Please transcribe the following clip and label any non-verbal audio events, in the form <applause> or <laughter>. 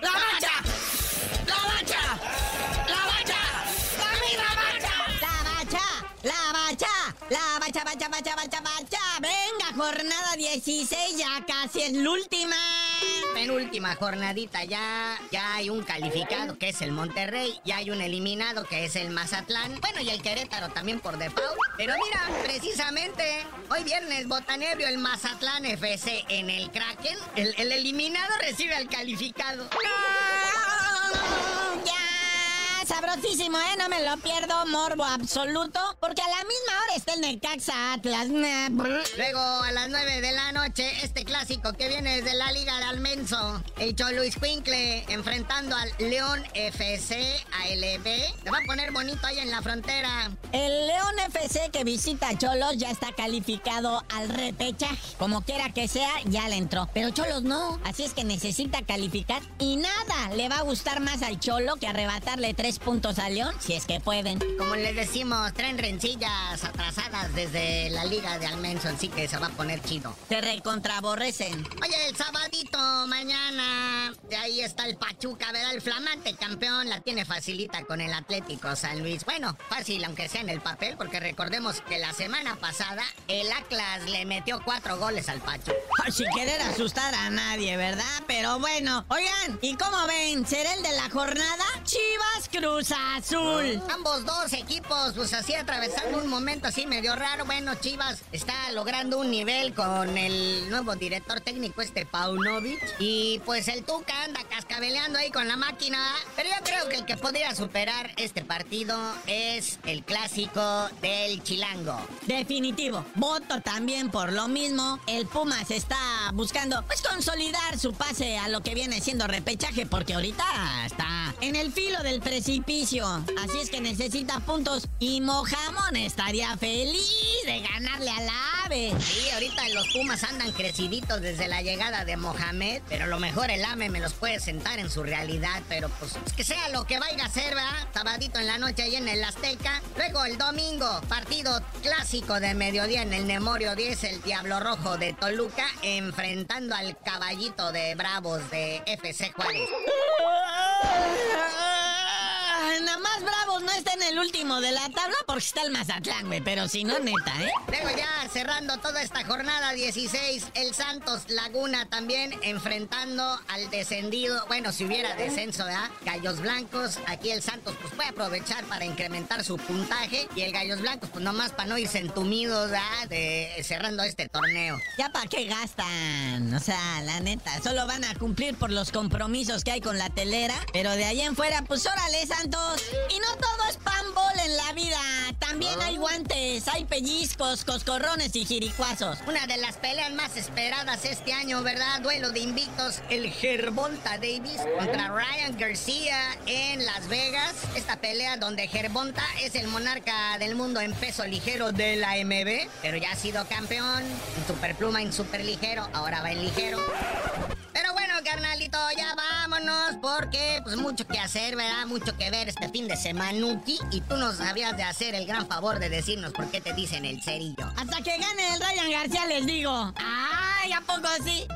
¡La bacha! ¡La bacha! ¡La bacha! ¡La bacha! La bacha, la bacha, la bacha, bacha, bacha, bacha, bacha. Venga, jornada 16, ya casi es la última. Penúltima jornadita ya, ya hay un calificado que es el Monterrey, ya hay un eliminado que es el Mazatlán, bueno y el Querétaro también por default. Pero mira, precisamente hoy viernes botanebrio el Mazatlán FC en el Kraken, el, el eliminado recibe al calificado. <laughs> ¿eh? No me lo pierdo, morbo absoluto. Porque a la misma hora está el Necaxa Atlas. Luego a las 9 de la noche, este clásico que viene desde la Liga de Almenso, el Choluis Quincle enfrentando al León FC ALB. Se va a poner bonito ahí en la frontera. El León FC que visita a Cholos ya está calificado al repechaje. Como quiera que sea, ya le entró. Pero Cholos no. Así es que necesita calificar. Y nada, le va a gustar más al Cholo que arrebatarle tres puntos a León, si es que pueden. Como les decimos, traen rencillas atrasadas desde la Liga de Almenso, así que se va a poner chido. Se recontraborrecen. Oye, el sabadito mañana, de ahí está el Pachuca, ¿verdad? El flamante campeón la tiene facilita con el Atlético San Luis. Bueno, fácil aunque sea en el papel, porque recordemos que la semana pasada el Atlas le metió cuatro goles al Pachuca. Sin querer asustar a nadie, ¿verdad? Pero bueno, oigan, ¿y cómo ven? ¿Será el de la jornada? Chivas Cruz Azul. Ambos dos equipos, pues así atravesando un momento así medio raro. Bueno, Chivas está logrando un nivel con el nuevo director técnico, este Paunovic. Y pues el Tuca anda cascabeleando ahí con la máquina. Pero yo creo que el que podría superar este partido es el clásico del Chilango. Definitivo. Voto también por lo mismo. El Pumas está buscando, pues, consolidar su pase a lo que viene siendo repechaje, porque ahorita está en el filo del precipicio. Así es que necesita puntos. Y Mojamón estaría feliz de ganarle al ave. Sí, ahorita los Pumas andan creciditos desde la llegada de Mohamed, pero lo mejor el AME me los puede sentar en su realidad, pero pues es que sea lo que vaya a ser, ¿verdad? Sabadito en la noche ahí en el Azteca. Luego el domingo, partido clásico de mediodía en el Nemorio 10, el Diablo Rojo de Toluca, enfrentando al caballito de Bravos de FC Juárez. Nada más Bravos no está en el último de la tabla porque está el Mazatlán, güey. Pero si no, neta, ¿eh? Luego ya cerrando toda esta jornada 16, el Santos Laguna también enfrentando al descendido. Bueno, si hubiera descenso, ¿verdad? Gallos Blancos. Aquí el Santos pues puede aprovechar para incrementar su puntaje. Y el Gallos Blancos pues nomás para no irse entumidos, ¿verdad? De, cerrando este torneo. Ya para qué gastan. O sea, la neta, solo van a cumplir por los compromisos que hay con la telera. Pero de ahí en fuera, pues órale, Santos. Y no todo es en la vida. También hay guantes, hay pellizcos, coscorrones y jiricuazos. Una de las peleas más esperadas este año, ¿verdad? Duelo de invictos, el Gervonta Davis contra Ryan García en Las Vegas. Esta pelea donde Gervonta es el monarca del mundo en peso ligero de la MB, pero ya ha sido campeón en superpluma, en superligero, ahora va en ligero. Pero bueno, carnalito, ya vámonos porque pues mucho que hacer, ¿verdad? Mucho que ver este fin de semanuki y tú nos habías de hacer el gran favor de decirnos por qué te dicen el cerillo. Hasta que gane el Ryan García les digo. ¡Ay, a poco sí!